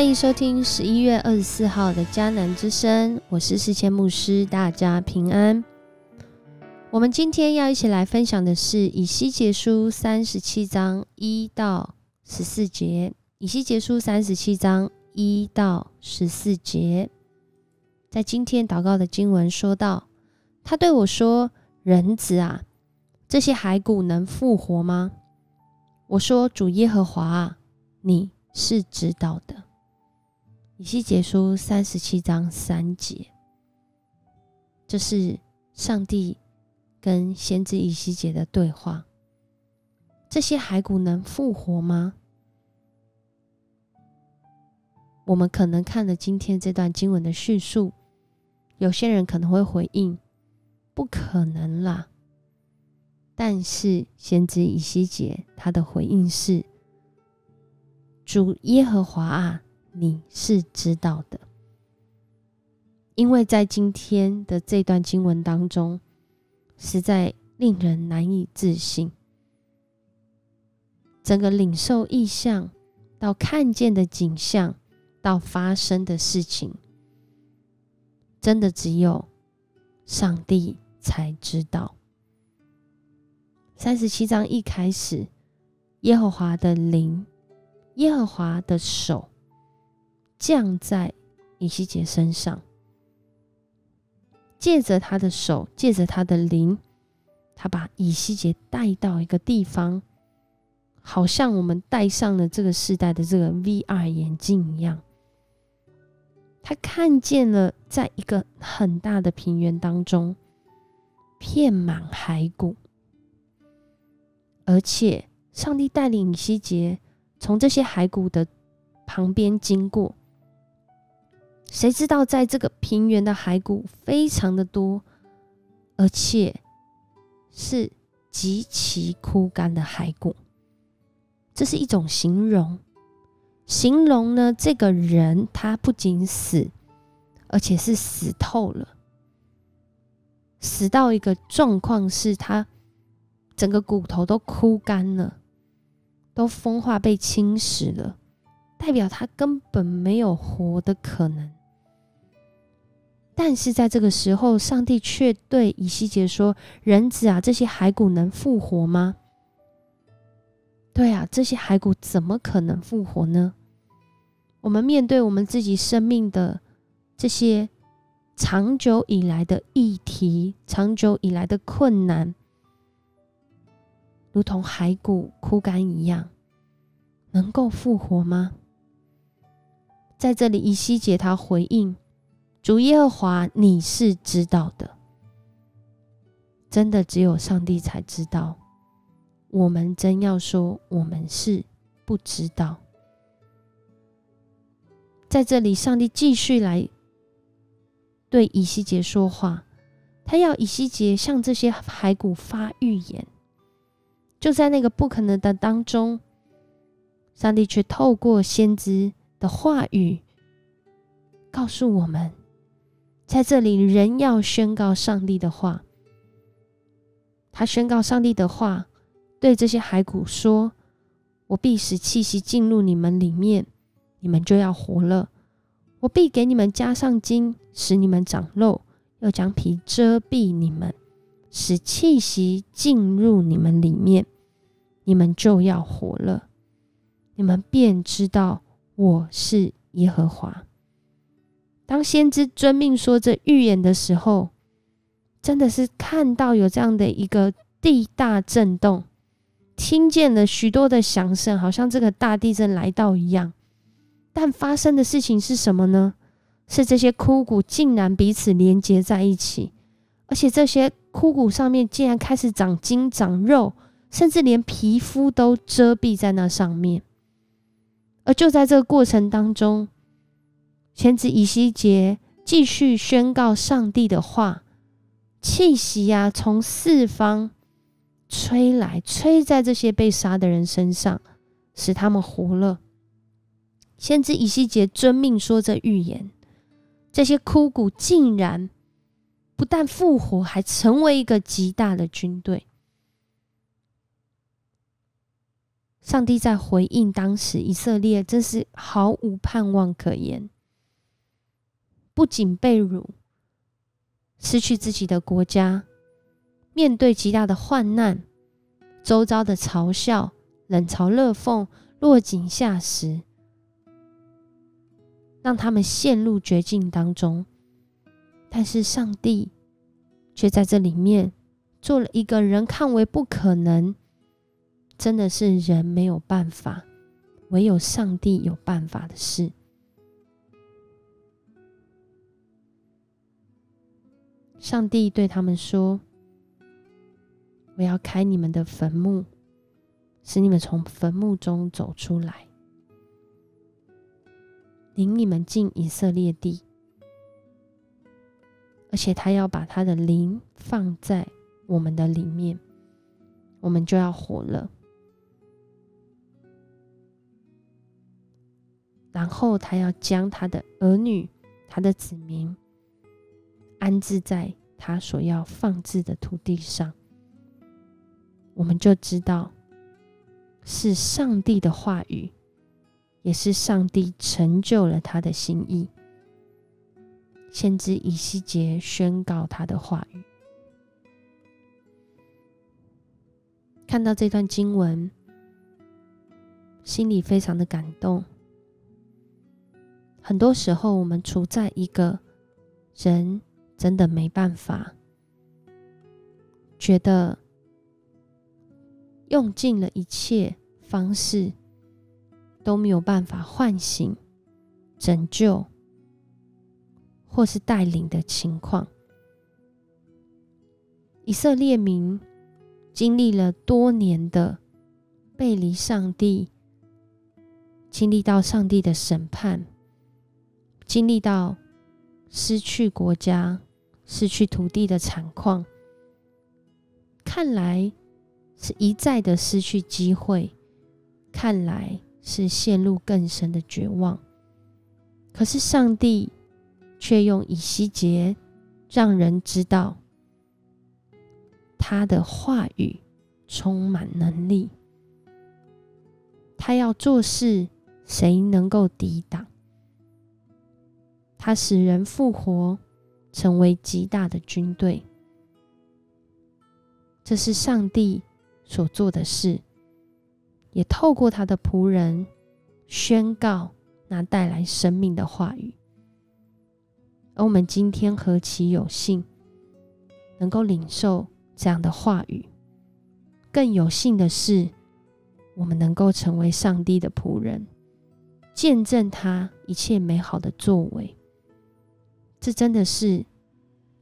欢迎收听十一月二十四号的迦南之声，我是世谦牧师，大家平安。我们今天要一起来分享的是以西结书三十七章一到十四节。以西结书三十七章一到十四节，在今天祷告的经文说到，他对我说：“人子啊，这些骸骨能复活吗？”我说：“主耶和华啊，你是知道的。”以西结书三十七章三节，这是上帝跟先知以西结的对话。这些骸骨能复活吗？我们可能看了今天这段经文的叙述，有些人可能会回应：“不可能啦。”但是先知以西结他的回应是：“主耶和华啊。”你是知道的，因为在今天的这段经文当中，实在令人难以置信。整个领受意象到看见的景象到发生的事情，真的只有上帝才知道。三十七章一开始，耶和华的灵，耶和华的手。降在以西结身上，借着他的手，借着他的灵，他把以西结带到一个地方，好像我们戴上了这个时代的这个 VR 眼镜一样。他看见了，在一个很大的平原当中，遍满骸骨，而且上帝带领以西结从这些骸骨的旁边经过。谁知道，在这个平原的骸骨非常的多，而且是极其枯干的骸骨。这是一种形容，形容呢，这个人他不仅死，而且是死透了，死到一个状况是他整个骨头都枯干了，都风化被侵蚀了，代表他根本没有活的可能。但是在这个时候，上帝却对以西结说：“人子啊，这些骸骨能复活吗？”对啊，这些骸骨怎么可能复活呢？我们面对我们自己生命的这些长久以来的议题、长久以来的困难，如同骸骨枯干一样，能够复活吗？在这里，以西结他回应。主耶和华，你是知道的，真的只有上帝才知道。我们真要说，我们是不知道。在这里，上帝继续来对以西结说话，他要以西结向这些骸骨发预言。就在那个不可能的当中，上帝却透过先知的话语告诉我们。在这里，人要宣告上帝的话。他宣告上帝的话，对这些骸骨说：“我必使气息进入你们里面，你们就要活了。我必给你们加上筋，使你们长肉；又将皮遮蔽你们，使气息进入你们里面，你们就要活了。你们便知道我是耶和华。”当先知遵命说这预言的时候，真的是看到有这样的一个地大震动，听见了许多的响声，好像这个大地震来到一样。但发生的事情是什么呢？是这些枯骨竟然彼此连接在一起，而且这些枯骨上面竟然开始长筋长肉，甚至连皮肤都遮蔽在那上面。而就在这个过程当中，先知以西结继续宣告上帝的话，气息呀从四方吹来，吹在这些被杀的人身上，使他们活了。先知以西结遵命说这预言，这些枯骨竟然不但复活，还成为一个极大的军队。上帝在回应当时以色列，真是毫无盼望可言。不仅被辱，失去自己的国家，面对极大的患难，周遭的嘲笑、冷嘲热讽、落井下石，让他们陷入绝境当中。但是上帝却在这里面做了一个人看为不可能，真的是人没有办法，唯有上帝有办法的事。上帝对他们说：“我要开你们的坟墓，使你们从坟墓中走出来，领你们进以色列地。而且他要把他的灵放在我们的里面，我们就要活了。然后他要将他的儿女、他的子民。”安置在他所要放置的土地上，我们就知道是上帝的话语，也是上帝成就了他的心意。先知以西结宣告他的话语，看到这段经文，心里非常的感动。很多时候，我们处在一个人。真的没办法，觉得用尽了一切方式都没有办法唤醒、拯救或是带领的情况。以色列民经历了多年的背离上帝，经历到上帝的审判，经历到失去国家。失去土地的惨况，看来是一再的失去机会，看来是陷入更深的绝望。可是上帝却用以西结让人知道，他的话语充满能力，他要做事，谁能够抵挡？他使人复活。成为极大的军队，这是上帝所做的事，也透过他的仆人宣告那带来生命的话语。而我们今天何其有幸，能够领受这样的话语，更有幸的是，我们能够成为上帝的仆人，见证他一切美好的作为。这真的是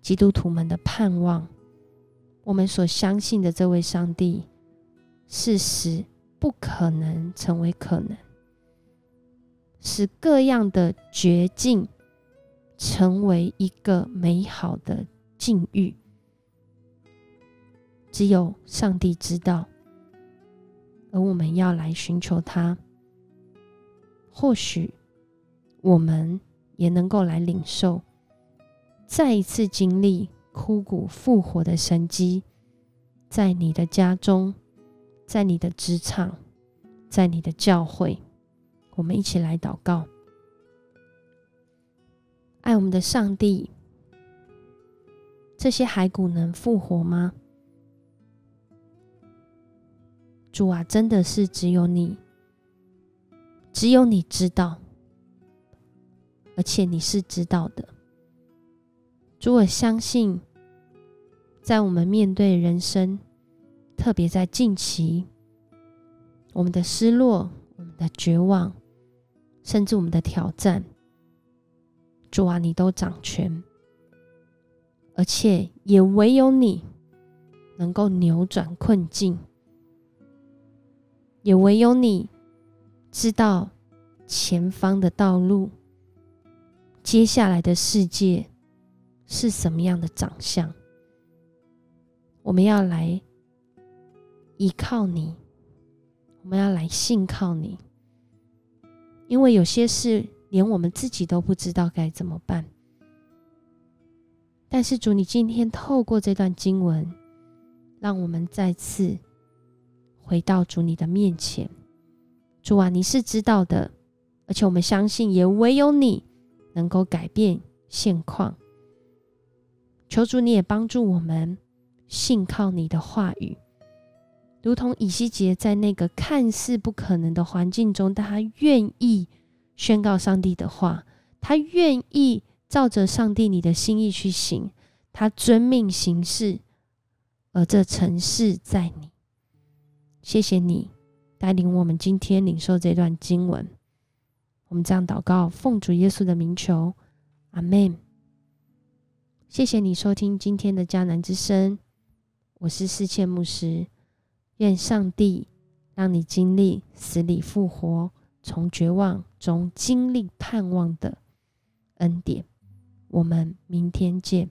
基督徒们的盼望。我们所相信的这位上帝，事实不可能成为可能，使各样的绝境成为一个美好的境遇。只有上帝知道，而我们要来寻求他。或许我们也能够来领受。再一次经历枯骨复活的神迹，在你的家中，在你的职场，在你的教会，我们一起来祷告。爱我们的上帝，这些骸骨能复活吗？主啊，真的是只有你，只有你知道，而且你是知道的。主，我相信，在我们面对人生，特别在近期，我们的失落、我们的绝望，甚至我们的挑战，主啊，你都掌权，而且也唯有你能够扭转困境，也唯有你知道前方的道路，接下来的世界。是什么样的长相？我们要来依靠你，我们要来信靠你，因为有些事连我们自己都不知道该怎么办。但是主，你今天透过这段经文，让我们再次回到主你的面前，主啊，你是知道的，而且我们相信，也唯有你能够改变现况。求主，你也帮助我们信靠你的话语，如同以西结在那个看似不可能的环境中，但他愿意宣告上帝的话，他愿意照着上帝你的心意去行，他遵命行事，而这城市在你。谢谢你带领我们今天领受这段经文，我们这样祷告，奉主耶稣的名求，阿门。谢谢你收听今天的迦南之声，我是世切牧师。愿上帝让你经历死里复活，从绝望中经历盼望的恩典。我们明天见。